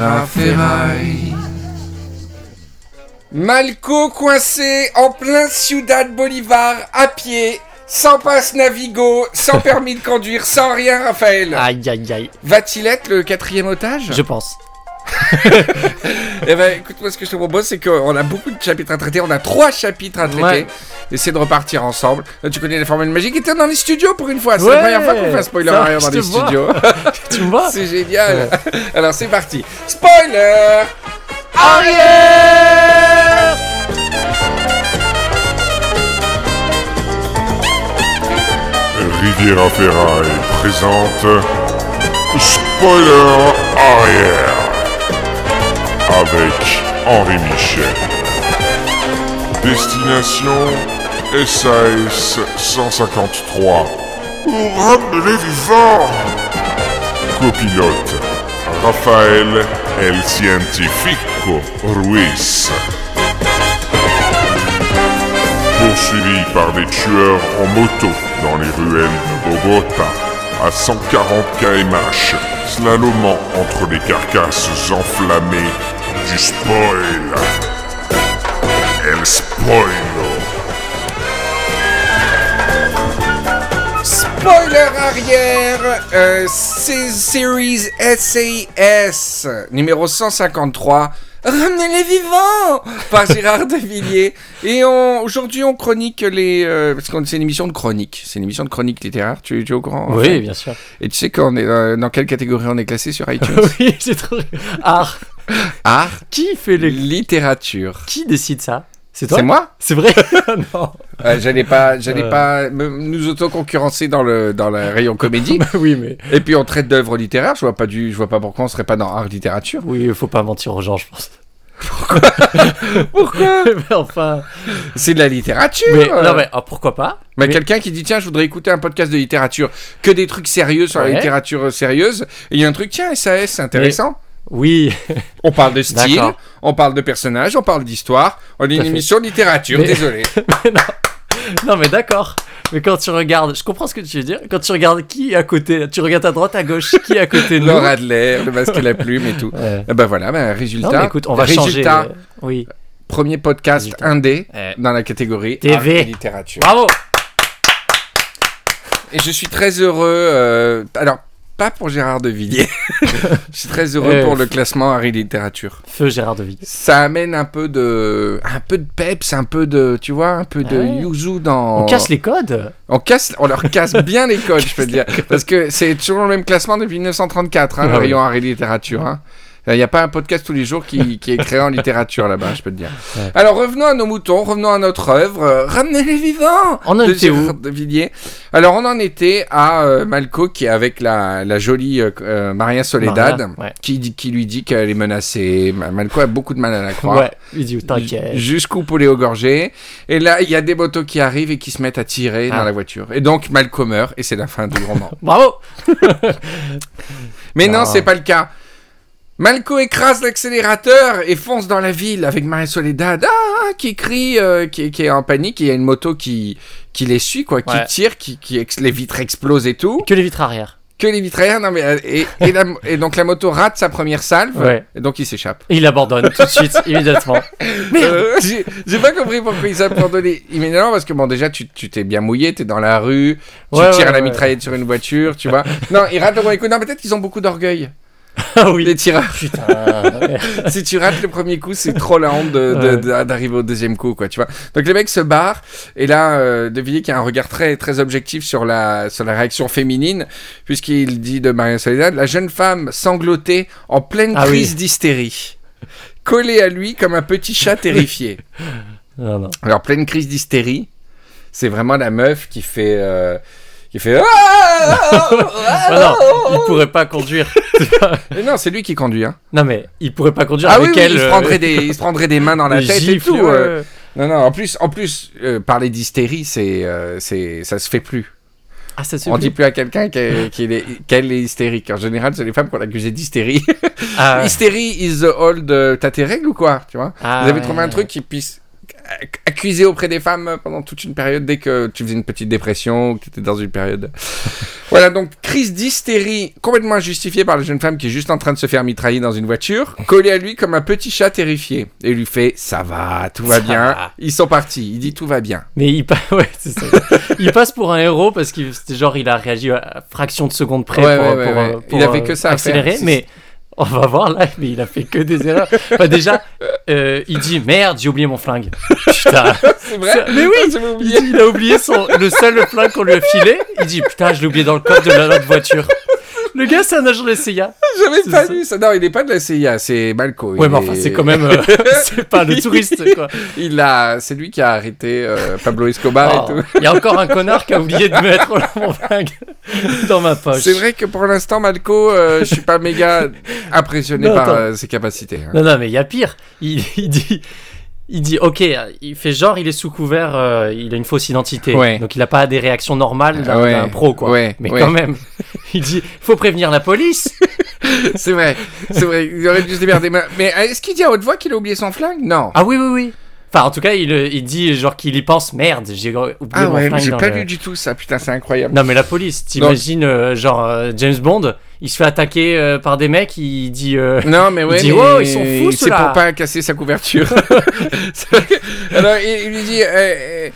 à ferraille. Malco coincé en plein Ciudad Bolivar, à pied, sans passe Navigo, sans permis de conduire, sans rien, Raphaël. Aïe aïe aïe, Va-t-il être le quatrième otage? Je pense. Eh ben, écoute-moi, ce que je te propose, c'est qu'on a beaucoup de chapitres à traiter. On a trois chapitres à traiter. Ouais. Essayer de repartir ensemble. Là, tu connais la formule magique. Et t'es dans les studios pour une fois. C'est la première fois qu'on fait un spoiler Ça, arrière dans les vois. studios. Tu me vois c'est génial. Alors, c'est parti. Spoiler Arrière Riviera Ferraille présente Spoiler arrière avec Henri Michel. Destination SAS 153. Ramenez vivant Copilote Raphaël El Cientifico Ruiz. poursuivi par des tueurs en moto dans les ruelles de Bogota à 140 km/h, slalomant entre les carcasses enflammées du spoil. El spoilo. Spoiler arrière euh, Series SAS numéro 153 Ramenez les vivants par Gérard Devilliers. Et on- aujourd'hui, on chronique les. euh, parce que c'est une émission de chronique. C'est une émission de chronique littéraire. Tu, tu es au courant Oui, bien sûr. Et tu sais qu'on est, euh, dans quelle catégorie on est classé sur iTunes? Oui, c'est trop. Art. Art, Qui fait le. littérature. Qui décide ça? C'est toi C'est moi C'est vrai Non. Euh, J'allais pas, j'allais Euh. pas me- nous autoconcurrencer dans le dans le rayon comédie. Bah oui, mais. Et puis on traite d'œuvres littéraires. Je vois pas du, je vois pas pourquoi on serait pas dans art littérature. Oui, faut pas mentir aux gens, je pense. Pourquoi mais enfin. C'est de la littérature. Mais, euh. non, mais ah, pourquoi pas Mais quelqu'un qui dit tiens je voudrais écouter un podcast de littérature que des trucs sérieux sur la littérature euh, sérieuse et il y a un truc tiens SAS c'est intéressant Oui. on parle de style on parle de personnages on parle d'histoire on est une émission de littérature Mais- désolé Mais non. non, mais d'accord. Mais quand tu regardes, je comprends ce que tu veux dire. Quand tu regardes qui est à côté, tu regardes à droite, à gauche, qui est à côté de nous. Laura Adler le masque et la plume et tout Ouais. et ben voilà ben, résultat Non, mais écoute, on va changer. résultat euh, Oui. premier podcast Résultat. indé Eh. dans la catégorie TV. et littérature Bravo et je suis très heureux euh, alors pas pour Gérard Devilliers je suis très heureux Eh. pour le classement et littérature Feu Gérard de Ville. ça amène un peu de un peu de peps un peu de tu vois un peu de Ouais. yuzu dans On casse les codes on casse on leur casse bien les codes je peux te dire parce que c'est toujours le même classement depuis 1934 hein, le Ah oui. rayon et littérature hein. Il n'y a pas un podcast tous les jours qui, qui est créé en littérature là-bas, je peux te dire. Ouais. Alors revenons à nos moutons, revenons à notre œuvre. euh, Ramenez les vivants On en de était où? Gérard de Villiers. Alors on en était à euh, Malco qui est avec la, la jolie euh, euh, Maria Soledad Maria, ouais. qui, lui dit qu'elle est menacée. Ma- Malco a beaucoup de mal à la croire. Ouais, il dit t'inquiète. Jusqu'au poulet au gorgé. Et là, il y a des motos qui arrivent et qui se mettent à tirer Ah. dans la voiture. Et donc, Malco meurt et c'est la fin du roman. Bravo Mais non, Non. c'est pas le cas. Malco écrase l'accélérateur et fonce dans la ville avec Maria Soledad ah, qui crie, euh, qui, qui est en panique. Et il y a une moto qui, qui les suit, quoi, qui Ouais. tire, qui, les vitres explosent et tout. Que les vitres arrière. Que les vitres arrière, non mais euh, et, et, la- et donc la moto rate sa première salve Ouais. et donc il s'échappe. Et il abandonne tout de suite, immédiatement. Euh, j'ai pas compris pourquoi ils abandonnaient immédiatement parce que bon déjà tu tu t'es bien mouillé, t'es dans la rue, tu Ouais, tires ouais, la mitraillette sur une voiture, tu vois. Non, ils ratent le premier coup. Non, peut-être qu'ils ont beaucoup d'orgueil. Ah oui Les tireurs. Si tu rates le premier coup, c'est trop la honte d'arriver au deuxième coup, quoi, tu vois. Donc les mecs se barrent, et là, euh, De Villiers qui a un regard très, très objectif sur la, sur la réaction féminine, puisqu'il dit de Maria Soledad, la jeune femme sanglotée en pleine Ah oui. crise d'hystérie, collée à lui comme un petit chat terrifié. Non, non. Alors, pleine crise d'hystérie, c'est vraiment la meuf qui fait... euh, qui fait... Ah Ah non, il pourrait pas conduire. Mais non, c'est lui qui conduit. Hein. Non mais, il pourrait pas conduire Ah oui, avec oui, elle. il, se euh, prendrait des, il se prendrait des mains dans la tête et gifles, tout. euh. ouais. Non, non, en plus, en plus euh, parler d'hystérie, c'est, euh, c'est, ça se fait plus. Ah, ça se On fait. dit plus à quelqu'un qu'elle, qu'il est, qu'elle est hystérique. En général, c'est les femmes qu'on accuse d'hystérie. Ah, Hystérie is the old. euh, T'as tes règles ou quoi Tu vois? Ah, Vous avez ouais. trouvé un truc qui puisse accusé auprès des femmes pendant toute une période dès que tu faisais une petite dépression ou que tu étais dans une période. voilà, donc crise d'hystérie complètement injustifiée par la jeune femme qui est juste en train de se faire mitrailler dans une voiture, collé à lui comme un petit chat terrifié. Et lui fait Ça va, tout va Ça bien. va. Ils sont partis. Il dit Tout va bien. Mais il, pa- ouais, c'est ça. il passe pour un héros parce que c'était genre il a réagi à fraction de seconde près Ouais, pour, ouais, pour, Il avait euh, que ça accélérer. Mais on va voir là, mais il a fait que des erreurs. Enfin, déjà, euh, il dit merde, j'ai oublié mon flingue. Putain. C'est vrai? Ça- mais oui, Il, oublié. dit, il a oublié son, le seul flingue qu'on lui a filé. Il dit putain, je l'ai oublié dans le coffre de la notre voiture. Le gars, c'est un agent de la CIA. J'avais pas ça. vu ça. Non, il n'est pas de la CIA, c'est Malco. Ouais, mais enfin, est- c'est quand même. euh, c'est pas le touriste, quoi. Il a, c'est lui qui a arrêté euh, Pablo Escobar Oh, et tout. Il y a encore un connard qui a oublié de mettre mon flingue dans ma poche. C'est vrai que pour l'instant, Malco, euh, je suis pas méga impressionné Non, par euh, ses capacités. hein. Non, non, mais il y a pire. Il, il dit. Il dit, ok, il fait genre, il est sous couvert, euh, il a une fausse identité. Ouais. Donc il n'a pas des réactions normales d'un Ouais, pro, quoi. ouais, mais quand même, il dit, faut prévenir la police. C'est vrai, c'est vrai. Il aurait dû se démerder. Mais est-ce qu'il dit à haute voix qu'il a oublié son flingue? Non. Ah oui, oui, oui. Enfin, en tout cas, il, euh, il dit genre qu'il y pense, merde, j'ai oublié Ah mon ouais, mais flingue j'ai pas le- lu du tout ça. Putain, c'est incroyable. Non, mais la police, t'imagines, euh, genre, euh, James Bond, il se fait attaquer euh, par des mecs, il dit... euh, Non, mais ouais, dit, mais oh, ils sont fous, c'est pour pas casser sa couverture. Alors, il, lui dit, euh,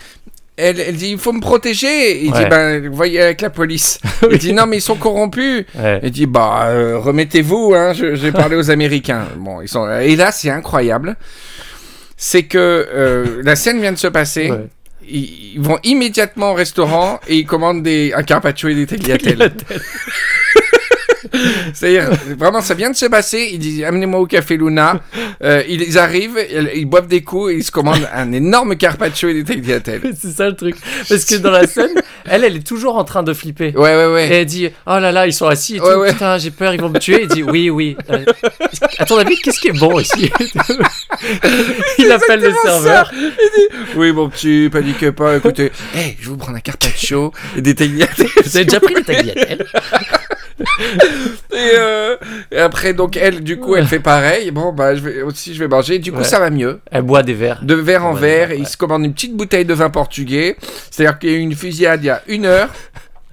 elle, elle dit, il faut me protéger. Il dit, ben, voyez avec la police. Il dit, non, mais ils sont corrompus. ouais. Il dit, bah, remettez-vous, hein, vais parler aux Américains. Bon, ils sont, et là, c'est incroyable. C'est que la scène vient de se passer. Ouais. Ils vont immédiatement au restaurant et ils commandent des, un carpaccio et des tagliatelles. C'est-à-dire, vraiment, ça vient de se passer. Ils disent, amenez-moi au café Luna. Euh, ils arrivent, ils, ils boivent des coups et ils se commandent un énorme carpaccio et des tagliatelles. C'est ça le truc. Parce que dans la scène, elle, elle est toujours en train de flipper. Ouais, ouais, ouais. Et elle dit Oh là là, ils sont assis et Ouais, tout. ouais. Putain, j'ai peur, ils vont me tuer. Il dit Oui, oui. Euh, à ton avis, qu'est-ce qui est bon ici? Il appelle le serveur. Oui, mon petit, paniquez pas. Écoutez, hey, je vais vous prendre un carpaccio et des tagliatelles. Vous avez déjà pris les tagliatelles Et, euh, et après, donc, elle, du coup, elle fait pareil. Bon, bah, je vais, aussi, je vais manger. Du coup, Ouais. ça va mieux. Elle boit des verres. De verre en verre. ouais. Il se commande une petite bouteille de vin portugais. C'est-à-dire qu'il y a eu une fusillade il y a une heure.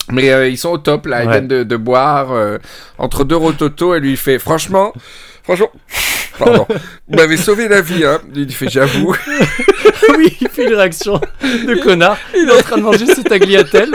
Mais euh, ils sont au top, là. Ils Ouais. viennent de, de boire euh, entre deux rototos. Elle lui fait, franchement, franchement, pardon, vous m'avez sauvé la vie, hein. Il fait, j'avoue. oui, il fait une réaction de connard. Il est en train de manger ses tagliatelles.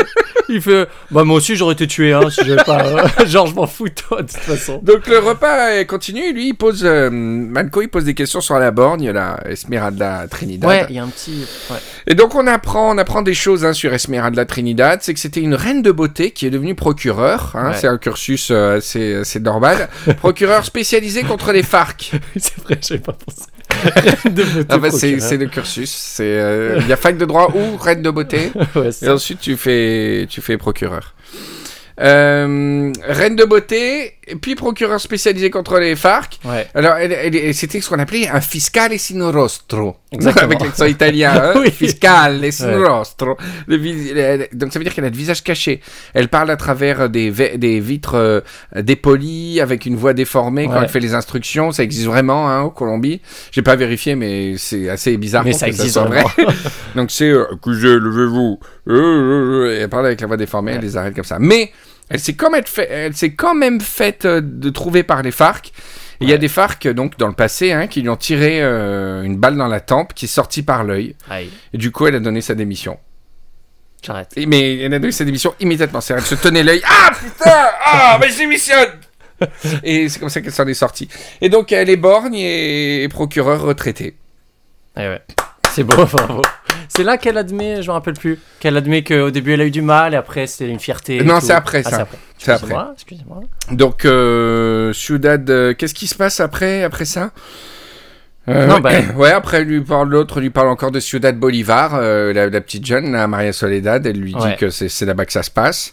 Il fait Bah, moi aussi, j'aurais été tué, hein, si j'avais pas. euh, Genre, je m'en fous de toi, de toute façon. Donc le repas continue. Lui, il pose, euh, Manco, il pose des questions sur la borgne, la Esmeralda Trinidad. Ouais, il y a un petit. ouais. Et donc on apprend, on apprend des choses hein, sur Esmeralda Trinidad. C'est que c'était une reine de beauté qui est devenue procureur. hein, Ouais. C'est un cursus euh, assez, assez normal. procureur spécialisé contre les FARC. C'est vrai, j'avais pas pensé. Reine de beauté Ah bah, c'est le cursus. C'est euh, il y a fac de droit ou reine de beauté. Ouais, Et ensuite tu fais tu fais procureur. Euh, reine de beauté, puis procureur spécialisé contre les FARC. Ouais. Alors, elle, elle- c'était ce qu'on appelait un fiscale sin rostro. Exactement. Avec l'accent italien. Hein Oui. Fiscale sin Ouais. rostro. Le vis- elle- donc, ça veut dire qu'elle a le visage caché. Elle parle à travers des, ve- des vitres euh, dépolies, avec une voix déformée quand Ouais. elle fait les instructions. Ça existe vraiment hein, au Colombie. J'ai pas vérifié, mais c'est assez bizarre Mais pour ça que existe soit vrai. Donc c'est euh, Écoutez, levez-vous. Euh, euh, euh, et elle parle avec la voix déformée, elle les arrête comme ça. Mais elle s'est quand même fait, faite euh, de trouver par les FARC. Il y a des FARC donc dans le passé hein, qui lui ont tiré euh, une balle dans la tempe qui est sortie par l'œil. Et du coup, elle a donné sa démission. j'arrête. Mais elle a donné sa démission immédiatement. C'est elle se tenait l'œil. Ah putain Ah mais je démissionne Et c'est comme ça qu'elle s'en est sortie. Et donc elle est borgne et, et procureur retraité. Ouais, ouais. C'est beau, bravo. C'est là qu'elle admet, je me rappelle plus, qu'elle admet qu'au début elle a eu du mal et après c'était une fierté. Non, c'est après, Ah, ça. c'est après. C'est après. Excusez-moi, excusez-moi. Donc, euh, Ciudad, euh, qu'est-ce qui se passe après, après ça? Euh, Non, ouais, bah- ouais, après lui parle l'autre, lui parle encore de Ciudad Bolivar, euh, la, la petite jeune, la Maria Soledad, elle lui dit que c'est c'est là-bas que ça se passe.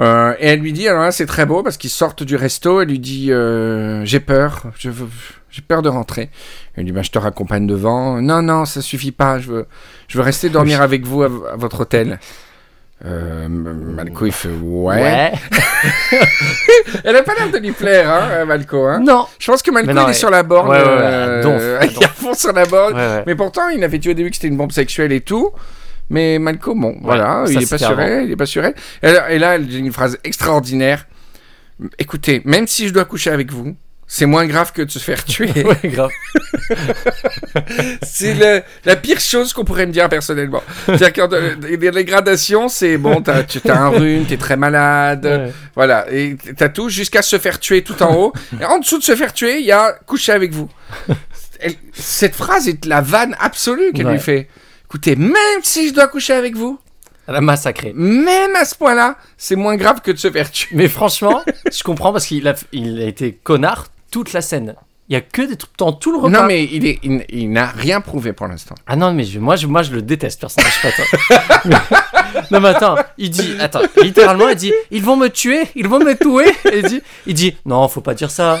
Euh, et elle lui dit, alors là c'est très beau parce qu'ils sortent du resto, elle lui dit, euh, j'ai peur, je veux, j'ai peur de rentrer. Elle lui dit, bah, je te raccompagne devant. Non, non, ça suffit pas, je veux, je veux rester dormir avec vous à, à votre hôtel. Euh, Malco, il fait ouais. Elle a pas l'air de lui plaire, hein, Malco. Hein. Non. Je pense que Malco, non, il est ouais. sur la borne. Ouais, il est à fond sur la borne. Mais pourtant, il avait dit au début que c'était une bombe sexuelle et tout. Mais Malco, bon, voilà, il est pas sur elle, il est pas sur elle. Et là, elle dit une phrase extraordinaire. Écoutez, même si je dois coucher avec vous, c'est moins grave que de se faire tuer. Ouais, grave. c'est la pire chose qu'on pourrait me dire personnellement. C'est-à-dire que les les gradations, c'est bon, t'as tu- t'as un rhume, t'es très malade, Ouais. voilà, et t'as tout jusqu'à se faire tuer tout en haut. Et en dessous de se faire tuer, il y a coucher avec vous. Elle- cette phrase est la vanne absolue qu'elle Ouais. lui fait. Écoutez, même si je dois coucher avec vous, Elle a massacré. même à ce point-là, c'est moins grave que de se faire tuer. Mais franchement, je comprends parce qu'il a, il a été connard toute la scène. Il y a que des trucs dans tout le repas. Non, mais il est- il- il n'a rien prouvé pour l'instant. Ah non, mais je- moi, je, moi, je le déteste, personnage. Non, mais attends, il dit, attends, littéralement, il dit, ils vont me tuer, ils vont me tuer. Et il dit, il dit, non, faut pas dire ça.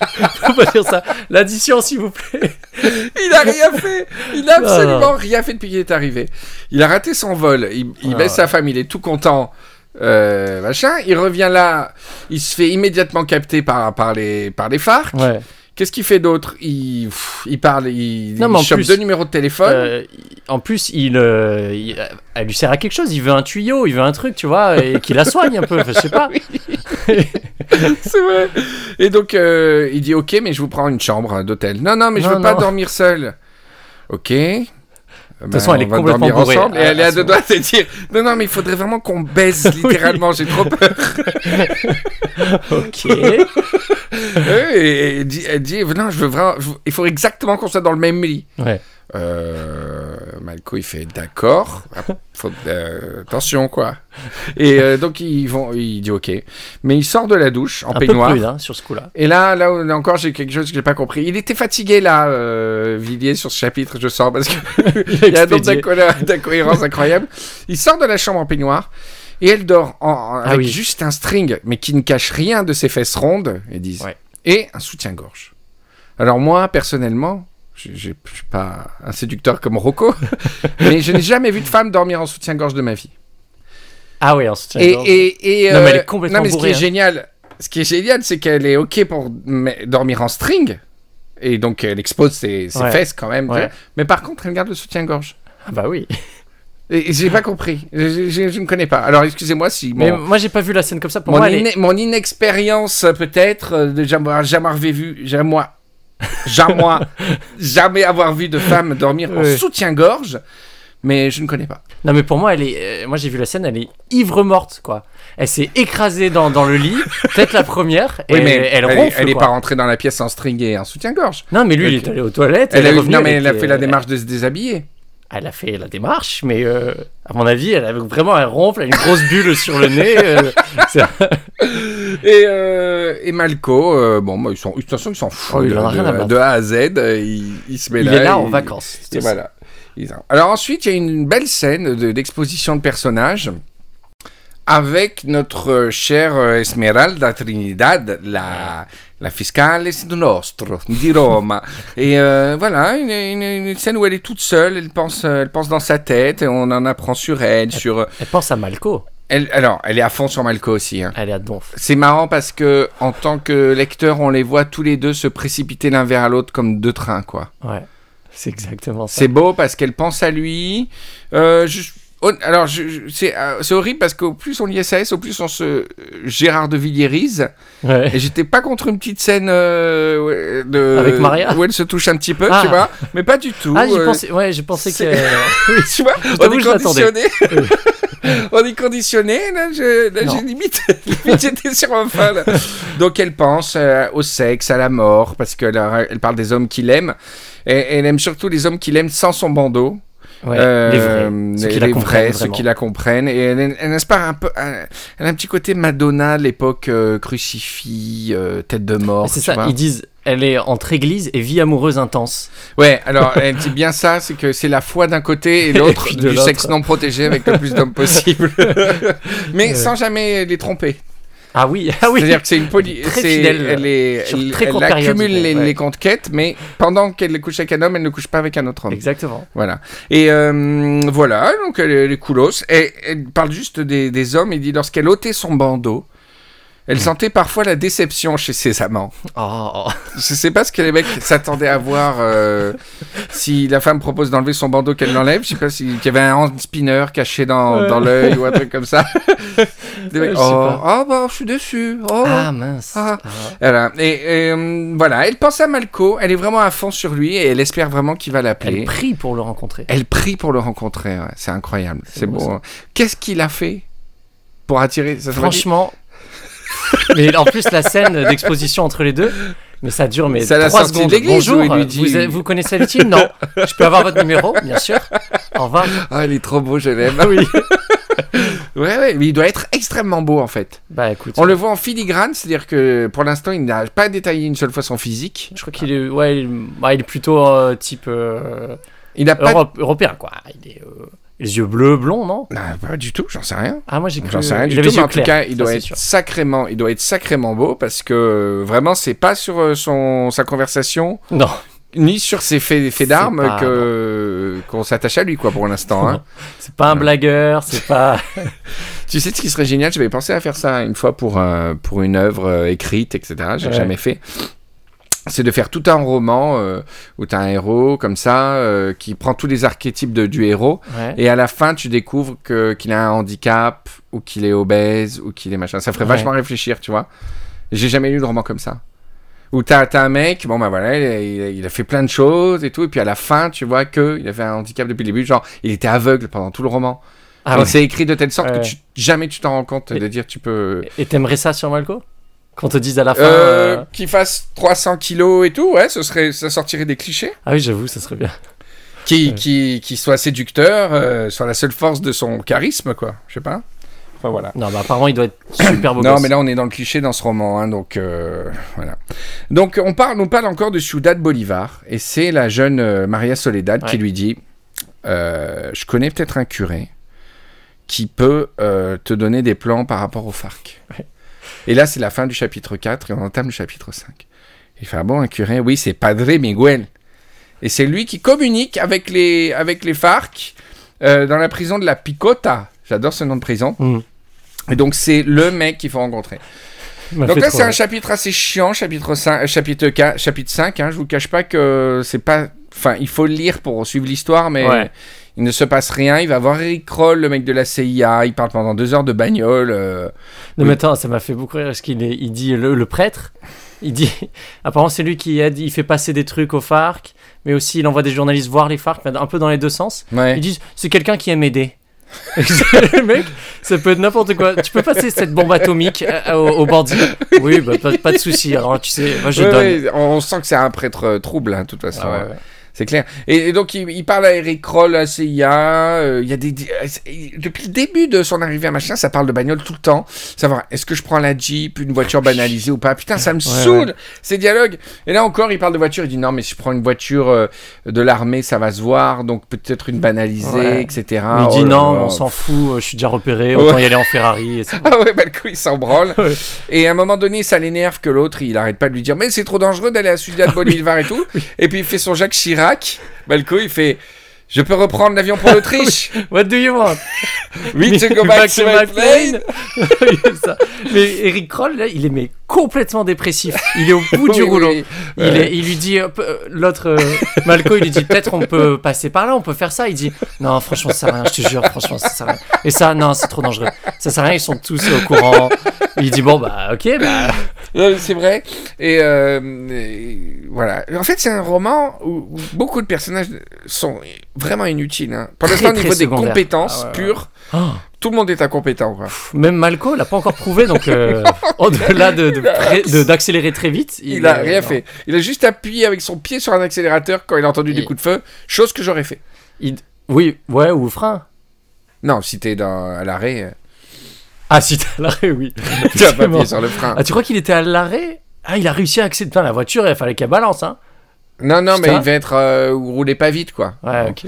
faut pas dire ça. L'addition, s'il vous plaît. Il a rien fait. Il a Non, absolument non. rien fait depuis qu'il est arrivé. Il a raté son vol. Il, il Ah. baisse sa femme. Il est tout content. Euh, machin. Il revient là. Il se fait immédiatement capter par, par, les, par les FARC. Ouais. Qu'est-ce qu'il fait d'autre? Il, pff, il parle. Il, Non, il mais en chope plus, deux numéros de téléphone. Euh, en plus, il, euh, il- elle lui sert à quelque chose. Il veut un tuyau, il veut un truc, tu vois, et qu'il la soigne un peu. Je sais pas. C'est vrai. Et donc, euh, il dit Ok, mais je vous prends une chambre d'hôtel. Non, non, mais je Non, veux pas dormir seul. Ok. De toute façon, elle est complètement bourrée, ensemble. Et elle est à deux doigts de dire Non, non, mais il faudrait vraiment qu'on baise littéralement. J'ai trop peur. ok. Et elle dit, elle dit Non, je veux vraiment. je il faut exactement qu'on soit dans le même lit. Ouais. Euh, Malco, il fait D'accord. Euh, attention, quoi. Et euh, donc, ils vont, il dit Ok. Mais il sort de la douche en Un peu peignoir. prude hein, sur ce coup-là. Et là, là encore, j'ai quelque chose que j'ai pas compris. Il était fatigué là, Villiers, sur ce chapitre, je sens, parce qu'il y a un nombre d'incohérences incroyables. Il sort de la chambre en peignoir et elle dort en, en- Ah avec oui. juste un string, mais qui ne cache rien de ses fesses rondes, ils disent, Ouais. et un soutien-gorge. Alors moi, personnellement, je je suis pas un séducteur comme Rocco, mais je n'ai jamais vu de femme dormir en soutien-gorge de ma vie. Ah ouais, en soutien Et, et, et, Non, mais elle euh, est complètement non, mais ce qui est hein. génial, ce qui est génial, c'est qu'elle est ok pour dormir en string. Et donc, elle expose ses, ses Ouais. fesses quand même. Ouais. Mais par contre, elle garde le soutien-gorge. Ah bah oui. Et, et j'ai pas compris. Je, je- je ne connais pas. Alors, excusez-moi si Mais mon, moi, j'ai pas vu la scène comme ça. Pour mon, moi, est- mon inexpérience, peut-être, euh, de jamais, jamais avoir vu, jamais, jamais, jamais avoir vu de femme dormir en soutien-gorge. Mais je ne connais pas. Non mais pour moi elle est, euh, moi j'ai vu la scène, elle est ivre morte quoi. Elle s'est écrasée dans, dans le lit, peut-être la première. et Oui, mais elle, elle, ronfle. elle pas rentrée dans la pièce en string et en soutien-gorge. Non mais lui il est allé aux toilettes. Elle, a est eu- revenue non, mais elle a fait la démarche de se déshabiller. Elle a fait la démarche, mais euh, à mon avis elle avait vraiment un ronfle, elle a une grosse bulle sur le nez. euh, Et, euh, et Malco, bon, bah, ils sont, de toute façon, ils s'en foutent. Oh, il de, de- de A à Z, il, il se met il là. est là en vacances. Et voilà. Alors ensuite, il y a une belle scène de- d'exposition de, personnages avec notre chère Esmeralda Trinidad, la, la fiscale nostro di Roma. et euh, voilà, une, une- une scène où elle est toute seule, elle pense, euh, elle pense dans sa tête, et on en apprend sur elle, sur... euh, Elle pense à Malco. Elle, alors, elle est à fond sur Malco aussi. hein. Elle est à donf. C'est marrant parce que en tant que lecteur, on les voit tous les deux se précipiter l'un vers l'autre comme deux trains, quoi. Ouais. C'est exactement ça. C'est beau parce qu'elle pense à lui. Euh, je- alors, je- c'est euh, c'est horrible parce qu'au plus on lit SAS, au plus on se euh, Gérard de Villiers. Ouais. Et j'étais pas contre une petite scène euh, de Avec Maria où elle se touche un petit peu, Ah. tu vois, mais pas du tout. Ah, euh, pensais, ouais, j'ai pensé que. tu vois, on est conditionné. on est conditionné, là, j'ai limite, limite, j'étais sur un là. Donc elle pense au sexe, à la mort, parce qu'elle elle parle des hommes qu'il aime. Et elle aime surtout les hommes qu'il aime sans son bandeau. Ouais, Euh, les vrais. Ceux qui les la vrais, comprennent. ceux vraiment. qui la comprennent. Et elle, elle inspire un peu. Elle a un petit côté Madonna l'époque euh, crucifix, euh, tête de mort. C'est ça, vois. ils disent elle est entre église et vie amoureuse intense. Ouais, alors elle dit bien ça, c'est que c'est la foi d'un côté et l'autre du sexe non protégé avec le plus d'hommes possible. Mais sans jamais les tromper. Ah oui, ah oui. C'est-à-dire que c'est une poly... Très fidèle, Elle, est, sur elle, très elle période, accumule les, ouais. les conquêtes, mais pendant qu'elle couche avec un homme, elle ne couche pas avec un autre homme. Exactement. Voilà. Et euh, voilà, donc elle, est- elle est coolos. Et elle parle juste des, des hommes. Il dit lorsqu'elle ôtait son bandeau, elle sentait parfois la déception chez ses amants. Oh, oh. Je sais pas ce que les mecs s'attendaient à voir euh, si la femme propose d'enlever son bandeau qu'elle l'enlève. Je sais pas si- qu'il y avait un hand spinner caché dans, Ouais. dans l'œil ou un truc comme ça. Des mecs, oh, ah bah je suis déçu. Oh. Ah mince. Ah. Ah. Voilà. Et, et, euh, voilà, elle pense à Malco. Elle est vraiment à fond sur lui et elle espère vraiment qu'il va l'appeler. Elle prie pour le rencontrer. Elle prie pour le rencontrer, ouais. c'est incroyable, c'est ça. hein. Qu'est-ce qu'il a fait pour attirer ça Franchement. Mais en plus, la scène d'exposition entre les deux, mais ça dure mais la 3 sortie de secondes. où Bonjour, il lui dit- vous, vous connaissez la team Non. Je peux avoir votre numéro, bien sûr. Au revoir. Ah, il est trop beau, je l'aime. oui. ouais, ouais, mais il doit être extrêmement beau en fait. Bah écoute, On le voit en filigrane, c'est-à-dire que pour l'instant, il n'a pas détaillé une seule fois son physique. je crois qu'il est, ouais, il, bah, il est plutôt euh, type euh, Il n'a pas. Europe- européen, quoi. Il est euh, les yeux bleus, blonds, non? Ah, pas du tout, j'en sais rien. Ah moi j'ai cru. J'en sais rien du tout, mais en tout clairs, cas, il doit être sûr. sacrément, il doit être sacrément beau parce que euh, vraiment, c'est pas sur euh, son sa conversation Non. ni sur ses faits, faits d'armes que qu'on s'attache à lui quoi pour l'instant. Hein. C'est pas un blagueur, c'est pas. Tu sais ce qui serait génial? J'avais pensé à faire ça une fois pour, euh, pour une œuvre euh, écrite, etc. J'ai Ouais. jamais fait. C'est de faire tout un roman euh, où tu as un héros comme ça euh, qui prend tous les archétypes de, du héros Ouais. et à la fin tu découvres que qu'il a un handicap ou qu'il est obèse ou qu'il est machin. Ça ferait Ouais. vachement réfléchir, tu vois. J'ai jamais lu de roman comme ça. Où t'as as un mec, bon bah voilà, il a, il fait plein de choses et tout, et puis à la fin tu vois que il avait un handicap depuis le début, genre il était aveugle pendant tout le roman. Ah ouais. C'est écrit de telle sorte que tu- jamais tu t'en rends compte Et- de dire tu peux. Et t'aimerais ça sur Malco Qu'on te dise à la fin. Euh, euh, Qu'il fasse 300 kilos et tout, ouais, ce serait, ça sortirait des clichés. Ah oui, j'avoue, ça serait bien. Qui, Ouais. qui, qui soit séducteur, euh, soit la seule force de son charisme, quoi. Je sais pas. Enfin voilà. Non, bah apparemment, il doit être super beau Non, gosse. mais là on est dans le cliché dans ce roman, hein, donc euh, voilà. Donc on parle, on parle encore de Ciudad Bolivar, et c'est la jeune Maria Soledad qui lui dit Je connais peut-être un curé qui peut euh, te donner des plans par rapport au FARC. Ouais. Et là c'est la fin du chapitre 4 et on entame le chapitre 5. Il fait Ah bon, un curé? Oui, c'est Padre Miguel. Et c'est lui qui communique avec les, avec les FARC euh, dans la prison de la Picota. J'adore ce nom de prison. Hmm. Et donc c'est le mec qu'il faut rencontrer. Donc là, c'est un chapitre assez chiant, chapitre 5, euh, chapitre 4, chapitre 5. Hein, je vous cache pas que c'est pas. Enfin, il faut le lire pour suivre l'histoire, mais Ouais. Il ne se passe rien. Il va voir Eric Kroll, le mec de la CIA. Il parle pendant deux heures de bagnole. euh, Non, mais attends, ça m'a fait beaucoup rire parce qu'il il dit le, le prêtre. Il dit, apparemment, c'est lui qui a dit, il fait passer des trucs aux FARC, mais aussi il envoie des journalistes voir les FARC, un peu dans les deux sens. Ouais. Ils disent, c'est quelqu'un qui aime aider. le mec, ça peut être n'importe quoi. Tu peux passer cette bombe atomique euh, aux, aux bandits Oui, bah, pas, pas de souci. Alors tu sais, moi je Ouais, donne. ouais, on sent que c'est un prêtre euh, trouble, hein, de toute façon. Ah hein. C'est clair. Et, et donc, il, il parle à Eric Kroll, à CIA. euh, Il y a des, euh, depuis le début de son arrivée à machin, ça parle de bagnole tout le temps. Savoir, est-ce que je prends la Jeep, une voiture banalisée ou pas? Putain, ça me saoule, ces dialogues. Et là encore, il parle de voiture. Il dit, non, mais si je prends une voiture euh, de l'armée, ça va se voir. Donc, peut-être une banalisée, Ouais. etc. Mais il Oh dit là non, on s'en fout, je suis déjà repéré, autant Ouais. y aller en Ferrari. Et bon. Ah ouais, bah le coup, il s'en branle. Ouais. Et à un moment donné, ça l'énerve que l'autre, il arrête pas de lui dire Mais c'est trop dangereux d'aller à Ciudad Bolivar et tout. Et puis il fait son Jacques Chirac. Coup, il fait Je peux reprendre l'avion pour l'Autriche? What do you want? Oui, to go back, to my plane. Ça. mais Eric Kroll, là, il est mais complètement dépressif. Il est au bout du Oui, rouleau. oui. Il, Ouais. est- il lui dit, euh, euh, l'autre, euh, Malco, il lui dit, peut-être on peut passer par là, on peut faire ça. Il dit, non, franchement, ça sert à rien, je te jure, franchement, ça sert à rien. Et ça, non, c'est trop dangereux. Ça sert à rien, ils sont tous au courant. Il dit, bon, bah, ok, bah. C'est vrai. Et, euh, et voilà. En fait, c'est un roman où, où beaucoup de personnages sont vraiment inutiles. hein. Pour l'instant, au niveau des compétences Ah ouais, ouais. pures, Oh, tout le monde est incompétent. Quoi. même Malco l'a pas encore prouvé, donc euh, au-delà de de- d'accélérer très vite. Il, a est- rien fait. Il a juste appuyé avec son pied sur un accélérateur quand il a entendu des Il- coups de feu, chose que j'aurais fait. Il- Oui, ouais, ou frein. Non, si t'es dans, à l'arrêt, euh, Ah, si t'es à l'arrêt, oui. tu vas pas appuyer sur le frein. Ah, tu crois qu'il était à l'arrêt? Ah, il a réussi à accéder. Putain, la voiture, il fallait qu'elle balance, hein. Non, non, mais il va être euh, roulé pas vite, quoi. Ouais, ok.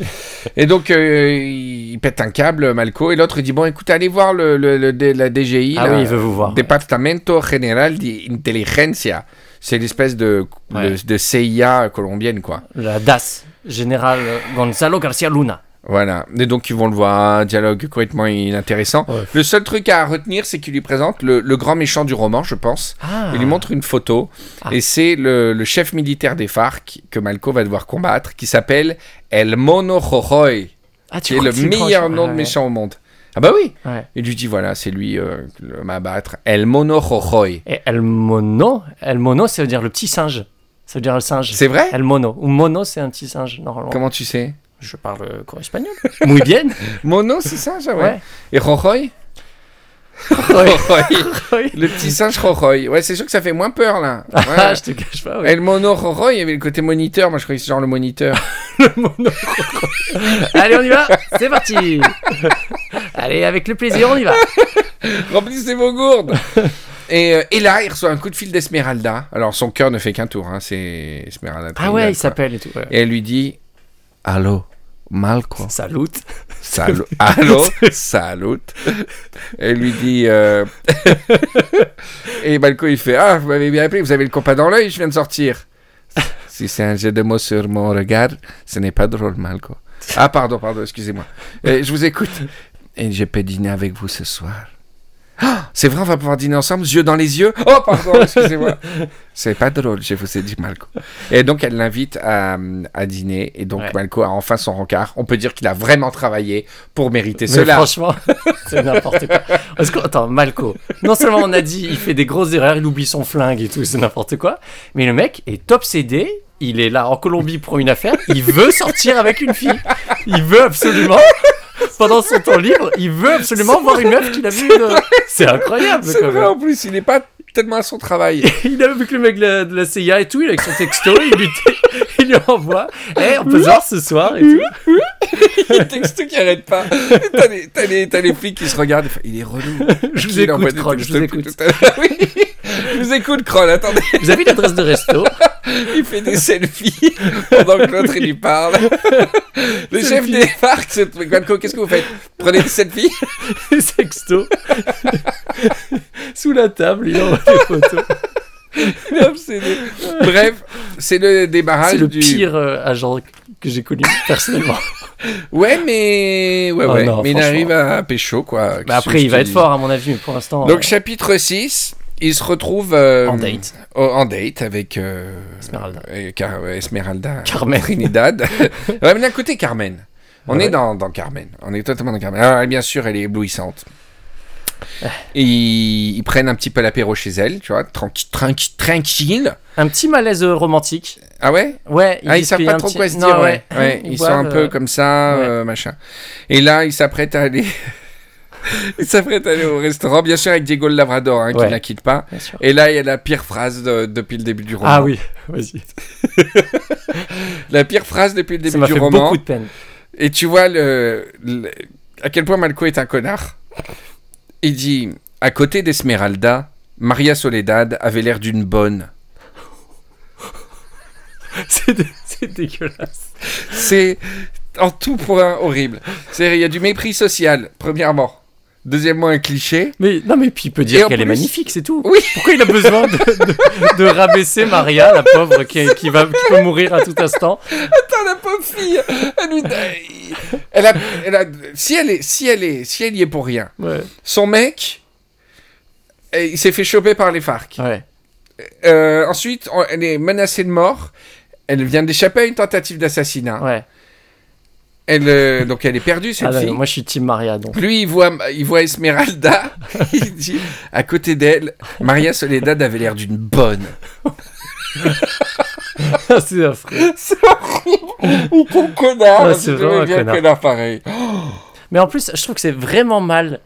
Et donc, euh, il pète un câble, Malco, et l'autre, il dit Bon, écoute, allez voir le, le- la DGI. Ah oui, il veut vous voir. Departamento General de Inteligencia. C'est l'espèce de, Ouais. de, de CIA colombienne, quoi. La DAS, général Gonzalo Garcia Luna. Voilà. Et donc, ils vont le voir, un dialogue complètement inintéressant. Ouais. Le seul truc à retenir, c'est qu'il lui présente le, le grand méchant du roman, je pense. Ah. Il lui montre une photo, Ah. et c'est le, le chef militaire des FARC que Malco va devoir combattre, qui s'appelle El Mono Jojoy, Ah, qui tu est le meilleur nom de Ouais, méchant au monde. Ah bah oui. Il lui dit, voilà, c'est lui euh, le m'abattre. El Mono Jojoy. Et El Mono, El Mono, ça veut dire le petit singe. Ça veut dire le singe. C'est vrai? El Mono. Ou Mono, c'est un petit singe, normalement. Comment tu sais? Je parle euh, quoi, espagnol Muy bien. Mono, c'est ça, ça, ouais. Ouais. Et. Jojoy. Le petit singe Jojoy. Ouais, c'est sûr que ça fait moins peur, là. Ah, Ouais. je te cache pas, ouais. El Mono Jojoy, il y avait le côté moniteur. Moi, je croyais que c'est genre le moniteur. Le mono. Allez, on y va C'est parti Allez, avec le plaisir, on y va. Remplissez vos gourdes et, euh, et là, il reçoit un coup de fil d'Esmeralda. Alors, son cœur ne fait qu'un tour. Hein. C'est Esmeralda. Ah ouais, il s'appelle et tout. ouais. Et elle lui dit Allô, Malco. Salut. Salut. Allô, salut. Elle lui dit. euh, et Malco, il fait Ah, vous m'avez bien appelé, vous avez le compas dans l'œil, je viens de sortir. Si c'est un jeu de mots sur mon regard, ce n'est pas drôle, Malco. Ah, pardon, pardon, excusez-moi. Euh, je vous écoute. Et je peux dîner avec vous ce soir. Ah, c'est vrai, on va pouvoir dîner ensemble, yeux dans les yeux. Oh, pardon, excusez-moi. C'est pas drôle, je vous ai dit, Malco. Et donc, elle l'invite à, à dîner. Et donc, Ouais. Malco a enfin son rencard. On peut dire qu'il a vraiment travaillé pour mériter Mais cela. franchement, c'est n'importe quoi. Parce que, attends, Malco, non seulement on a dit il fait des grosses erreurs, il oublie son flingue et tout, c'est n'importe quoi, mais le mec est obsédé, il est là en Colombie pour une affaire, il veut sortir avec une fille. Il veut absolument, pendant son temps libre, il veut absolument voir une meuf qu'il a vue. de- C'est incroyable C'est vrai, en plus, il n'est pas tellement à son travail. Il a vu que le mec de la, de la CIA et tout, il avec son texto, il lui, il lui envoie Eh, on peut se voir ce soir? et tout. Il texte qui arrête pas. T'as les, les, t'as les flics qui se regardent. Il est relou. Je vous écoute, Kroll, je vous écoute. Je vous écoute, Kroll. Attendez. Vous avez l'adresse de resto Il fait des selfies pendant que l'autre il lui parle. Le chef des Mais Guanco, qu'est-ce que vous faites? Prenez des selfies? Des sextos sous la table, il envoie des photos. Obsédé. Bref, c'est le débarrage C'est le du. pire euh, agent que j'ai connu personnellement. Ouais, mais. Ouais, Oh ouais. non, mais il arrive à pécho, quoi. Qu'est-ce après, il va être fort à mon avis, mais pour l'instant. Donc, euh, chapitre 6, il se retrouve. euh, En date. au- en date avec. euh, Esmeralda. Car- Esmeralda. Carmen. Trinidad. ouais, mais d'un côté, Carmen. On Ah est ouais. dans, dans Carmen. On est totalement dans Carmen. Alors, bien sûr, elle est éblouissante. Ah. Et ils, ils prennent un petit peu l'apéro chez elle, tu vois, tranqui- tranqui- tranquille. Un petit malaise euh, romantique. Ah ouais? Ouais, Ah, ils savent discutent pas trop petit- quoi se Non, dire, ouais. Ouais, Ils ils sont un peu euh, comme ça, machin. Et là, ils s'apprêtent à aller... ils s'apprêtent à aller au restaurant, bien sûr, avec Diego le Labrador, hein, qui Ouais. ne la quitte pas. Et là, il y a la pire phrase de- depuis le début du roman. Ah oui, vas-y. La pire phrase depuis le début du fait roman. beaucoup de peine. Et tu vois le, le- à quel point Malco est un connard. Il dit à côté d'Esmeralda, Maria Soledad avait l'air d'une bonne. C'est dé- c'est dégueulasse. C'est en tout point horrible. C'est il y a du mépris social, premièrement. Deuxièmement, un cliché. Mais non, mais puis il peut dire qu'elle est magnifique, c'est tout. Oui. Pourquoi il a besoin de, de- de rabaisser Maria, la pauvre, qui, qui va, qui peut mourir à tout instant? Attends, la pauvre fille, elle lui, elle a, elle a, si elle est, si elle est, si elle y est pour rien. Ouais. Son mec, il s'est fait choper par les FARC. Ouais. Euh, ensuite, elle est menacée de mort. Elle vient d'échapper à une tentative d'assassinat. Ouais. Elle, euh, donc elle est perdue cette Ah, fille. moi, je suis Team Maria, donc. Lui, il voit, il voit Esmeralda. il dit, à côté d'elle, Maria Soledad avait l'air d'une bonne. c'est affreux. C'est horrible. Quel connard. Ah, c'est vraiment un bien connard. connard pareil. Mais en plus, je trouve que c'est vraiment mal